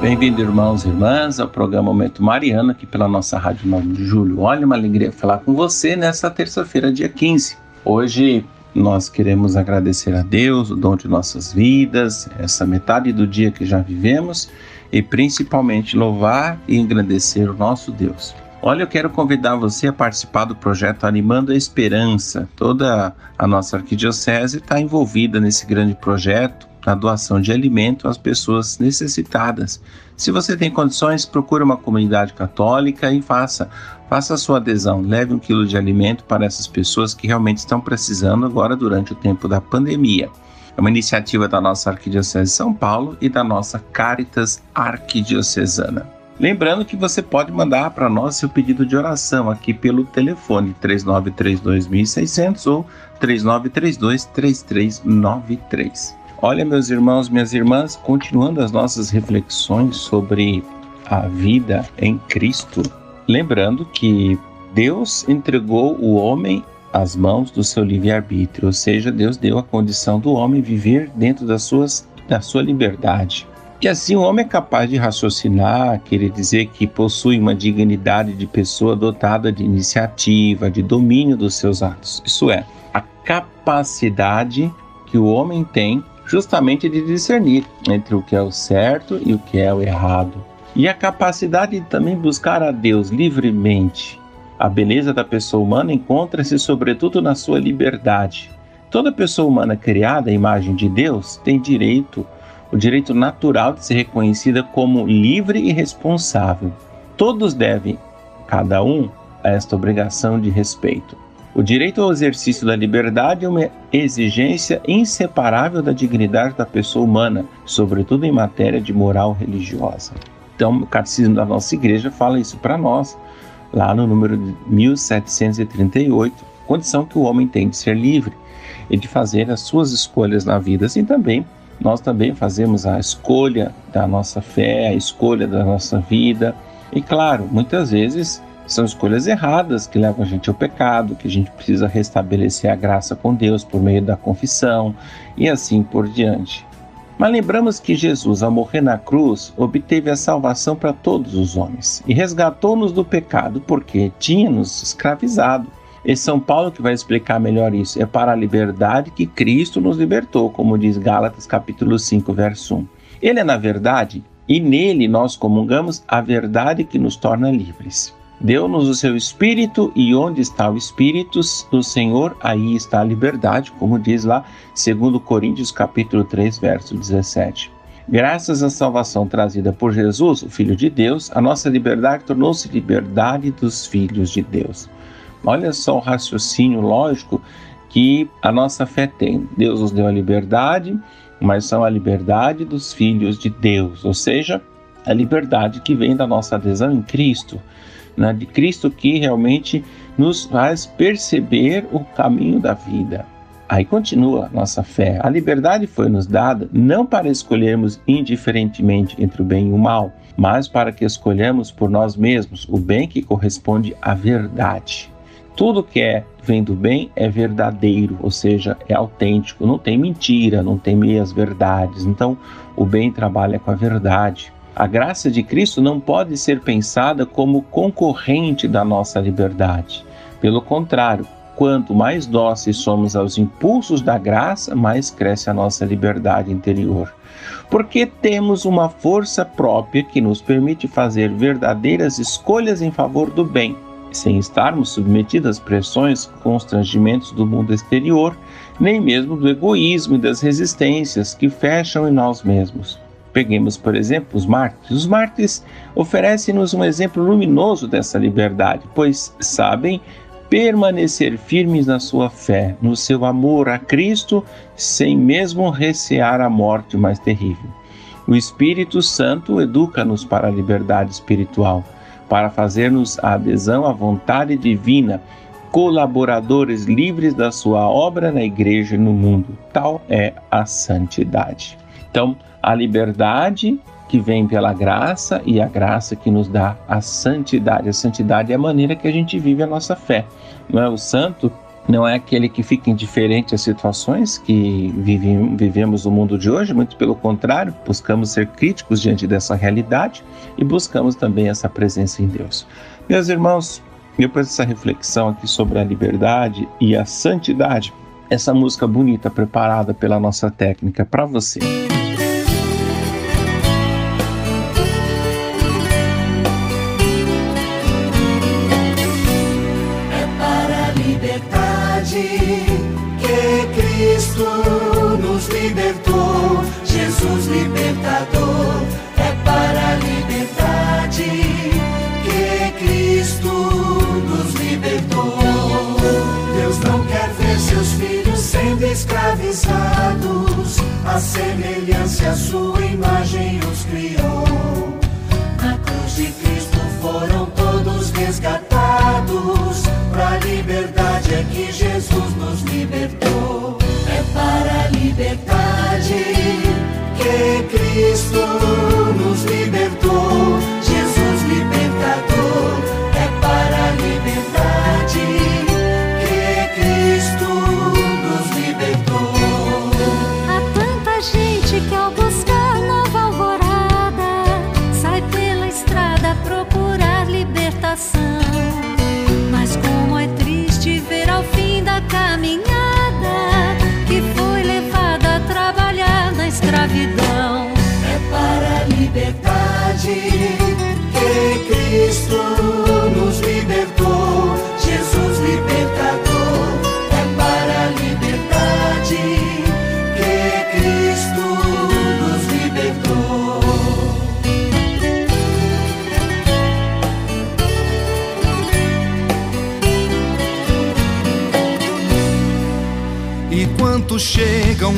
Bem-vindo, irmãos e irmãs, ao programa Momento Mariano, aqui pela nossa Rádio 9 de Julho. Olha, uma alegria falar com você nessa terça-feira, dia 15. Hoje nós queremos agradecer a Deus o dom de nossas vidas, essa metade do dia que já vivemos e principalmente louvar e engrandecer o nosso Deus. Olha, eu quero convidar você a participar do projeto Animando a Esperança. Toda a nossa arquidiocese está envolvida nesse grande projeto na doação de alimento às pessoas necessitadas. Se você tem condições, procure uma comunidade católica e faça. Faça a sua adesão, leve um quilo de alimento para essas pessoas que realmente estão precisando agora durante o tempo da pandemia. É uma iniciativa da nossa Arquidiocese de São Paulo e da nossa Caritas Arquidiocesana. Lembrando que você pode mandar para nós seu pedido de oração aqui pelo telefone 3932.600 ou 3932-3393. Olha, meus irmãos, minhas irmãs, continuando as nossas reflexões sobre a vida em Cristo, lembrando que Deus entregou o homem às mãos do seu livre-arbítrio, ou seja, Deus deu a condição do homem viver dentro das suas, da sua liberdade. E assim o homem é capaz de raciocinar, querer dizer que possui uma dignidade de pessoa dotada de iniciativa, de domínio dos seus atos. Isso é, a capacidade que o homem tem justamente de discernir entre o que é o certo e o que é o errado. E a capacidade de também buscar a Deus livremente. A beleza da pessoa humana encontra-se sobretudo na sua liberdade. Toda pessoa humana criada à imagem de Deus tem direito, o direito natural de ser reconhecida como livre e responsável. Todos devem, cada um, a esta obrigação de respeito. O direito ao exercício da liberdade é uma exigência inseparável da dignidade da pessoa humana, sobretudo em matéria de moral religiosa. Então, o Catecismo da nossa Igreja fala isso para nós, lá no número 1738, condição que o homem tem de ser livre e de fazer as suas escolhas na vida. Assim também, nós também fazemos a escolha da nossa fé, a escolha da nossa vida. E claro, muitas vezes são escolhas erradas que levam a gente ao pecado, que a gente precisa restabelecer a graça com Deus por meio da confissão e assim por diante. Mas lembramos que Jesus, ao morrer na cruz, obteve a salvação para todos os homens e resgatou-nos do pecado porque tinha-nos escravizado. É São Paulo que vai explicar melhor isso. É para a liberdade que Cristo nos libertou, como diz Gálatas capítulo 5, verso 1. Ele é na verdade e nele nós comungamos a verdade que nos torna livres. Deu-nos o seu Espírito, e onde está o Espírito do Senhor, aí está a liberdade, como diz lá, segundo Coríntios capítulo 3, verso 17. Graças à salvação trazida por Jesus, o Filho de Deus, a nossa liberdade tornou-se liberdade dos filhos de Deus. Olha só o raciocínio lógico que a nossa fé tem. Deus nos deu a liberdade, mas são a liberdade dos filhos de Deus, ou seja, a liberdade que vem da nossa adesão em Cristo né, de Cristo que realmente nos faz perceber o caminho da vida. Aí continua nossa fé. A liberdade foi nos dada não para escolhermos indiferentemente entre o bem e o mal, mas para que escolhamos por nós mesmos o bem que corresponde à verdade. Tudo que é vem do bem é verdadeiro, ou seja, é autêntico, não tem mentira, não tem meias verdades. Então, o bem trabalha com a verdade. A graça de Cristo não pode ser pensada como concorrente da nossa liberdade. Pelo contrário, quanto mais dóceis somos aos impulsos da graça, mais cresce a nossa liberdade interior. Porque temos uma força própria que nos permite fazer verdadeiras escolhas em favor do bem, sem estarmos submetidos às pressões, constrangimentos do mundo exterior, nem mesmo do egoísmo e das resistências que fecham em nós mesmos. Peguemos, por exemplo, os mártires. Os mártires oferecem-nos um exemplo luminoso dessa liberdade, pois sabem permanecer firmes na sua fé, no seu amor a Cristo, sem mesmo recear a morte mais terrível. O Espírito Santo educa-nos para a liberdade espiritual, para fazermos a adesão à vontade divina, colaboradores livres da sua obra na igreja e no mundo. Tal é a santidade. Então, a liberdade que vem pela graça e a graça que nos dá a santidade. A santidade é a maneira que a gente vive a nossa fé. Não é o santo não é aquele que fica indiferente às situações que vivem, vivemos no mundo de hoje, muito pelo contrário, buscamos ser críticos diante dessa realidade e buscamos também essa presença em Deus. Meus irmãos, depois dessa reflexão aqui sobre a liberdade e a santidade, essa música bonita preparada pela nossa técnica para você. Semelhança a sua imagem os criou. Na cruz de Cristo foram todos resgatados, para a liberdade é que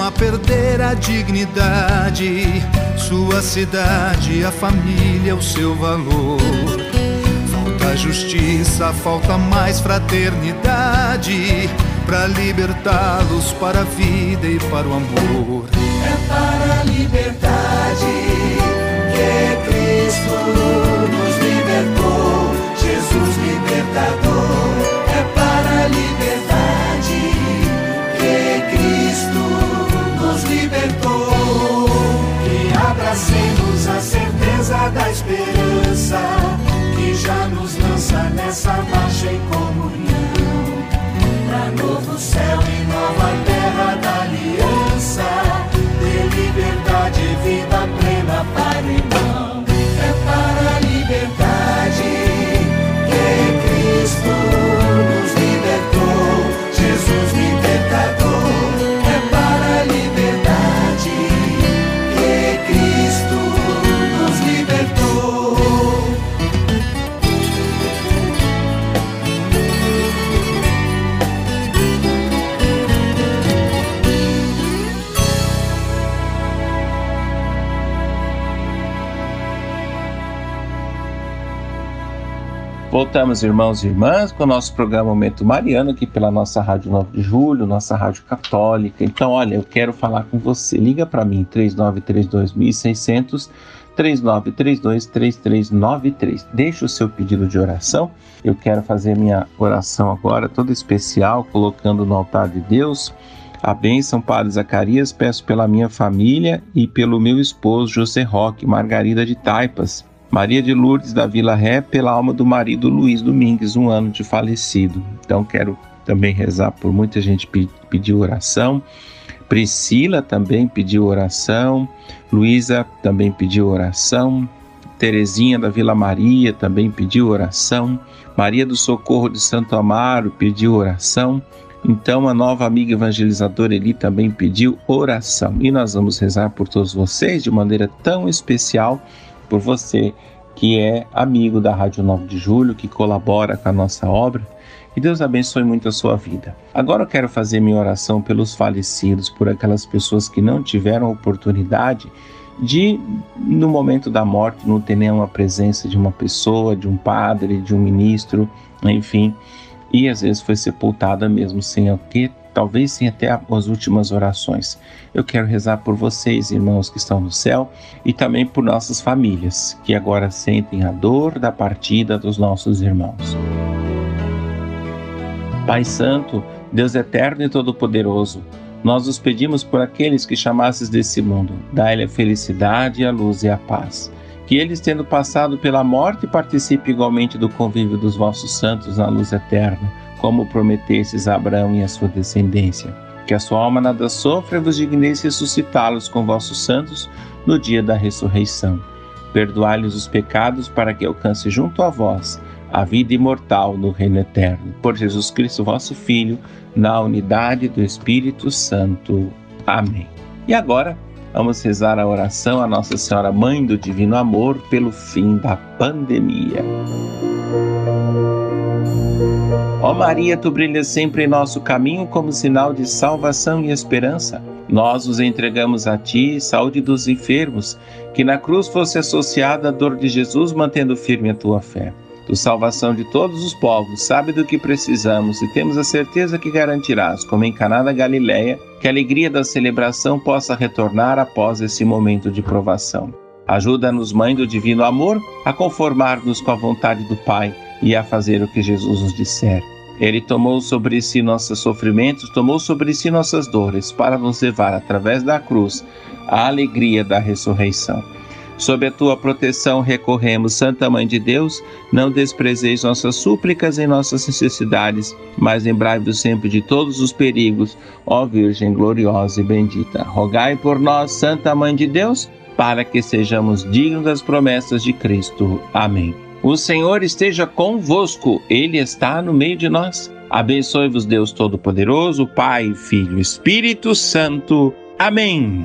a perder a dignidade? sua cidade, a família, o seu valor. Falta justiça, falta mais fraternidade para libertá-los para a vida e para o amor. É para a liberdade que Cristo nos libertou, Jesus libertador. Abracemos a certeza da esperança que já nos lança nessa Voltamos, irmãos e irmãs, com o nosso programa Momento Mariano, aqui pela nossa Rádio 9 de Julho, nossa Rádio Católica. Então, olha, eu quero falar com você. Liga para mim, 3932.600, 39323393. Deixa o seu pedido de oração. Eu quero fazer minha oração agora, toda especial, colocando no altar de Deus a bênção, Padre Zacarias, peço pela minha família e pelo meu esposo José Roque, Margarida de Taipas Maria de Lourdes da Vila Ré, pela alma do marido Luiz Domingues, um ano de falecido. Então quero também rezar por muita gente pediu oração. Priscila também pediu oração. Luísa também pediu oração. Terezinha da Vila Maria também pediu oração. Maria do Socorro de Santo Amaro pediu oração. Então, a nova amiga evangelizadora Eli também pediu oração. E nós vamos rezar por todos vocês de maneira tão especial por você que é amigo da Rádio 9 de Julho, que colabora com a nossa obra. Que Deus abençoe muito a sua vida. Agora eu quero fazer minha oração pelos falecidos, por aquelas pessoas que não tiveram oportunidade de, no momento da morte, não ter nenhuma presença de uma pessoa, de um padre, de um ministro, enfim, e às vezes foi sepultada mesmo sem o que, talvez sem até as últimas orações. Eu quero rezar por vocês, irmãos que estão no céu, e também por nossas famílias, que agora sentem a dor da partida dos nossos irmãos. Pai Santo, Deus eterno e todo-poderoso, nós os pedimos por aqueles que chamasses desse mundo, dai-lhe a felicidade, a luz e a paz. Que eles, tendo passado pela morte, participem igualmente do convívio dos vossos santos na luz eterna, como prometesses a Abraão e a sua descendência. Que a sua alma nada sofra vos digneis ressuscitá-los com vossos santos no dia da ressurreição. Perdoai-lhes os pecados para que alcance junto a vós a vida imortal no reino eterno. Por Jesus Cristo, vosso Filho, na unidade do Espírito Santo. Amém. E agora, vamos rezar a oração a Nossa Senhora Mãe do Divino Amor pelo fim da pandemia. Ó Maria, tu brilhas sempre em nosso caminho como sinal de salvação e esperança. Nós os entregamos a ti, saúde dos enfermos, que na cruz fosse associada a dor de Jesus, mantendo firme a tua fé do salvação de todos os povos, sabe do que precisamos e temos a certeza que garantirás, como em Caná da Galileia, que a alegria da celebração possa retornar após esse momento de provação. Ajuda-nos, Mãe do Divino Amor, a conformar-nos com a vontade do Pai e a fazer o que Jesus nos disser. Ele tomou sobre si nossos sofrimentos, tomou sobre si nossas dores, para nos levar, através da cruz, à alegria da ressurreição. Sob a tua proteção recorremos, Santa Mãe de Deus, não desprezeis nossas súplicas e nossas necessidades, mas lembrai-vos sempre de todos os perigos, ó Virgem gloriosa e bendita. Rogai por nós, Santa Mãe de Deus, para que sejamos dignos das promessas de Cristo. Amém. O Senhor esteja convosco, Ele está no meio de nós. Abençoe-vos, Deus Todo-Poderoso, Pai, Filho, Espírito Santo. Amém.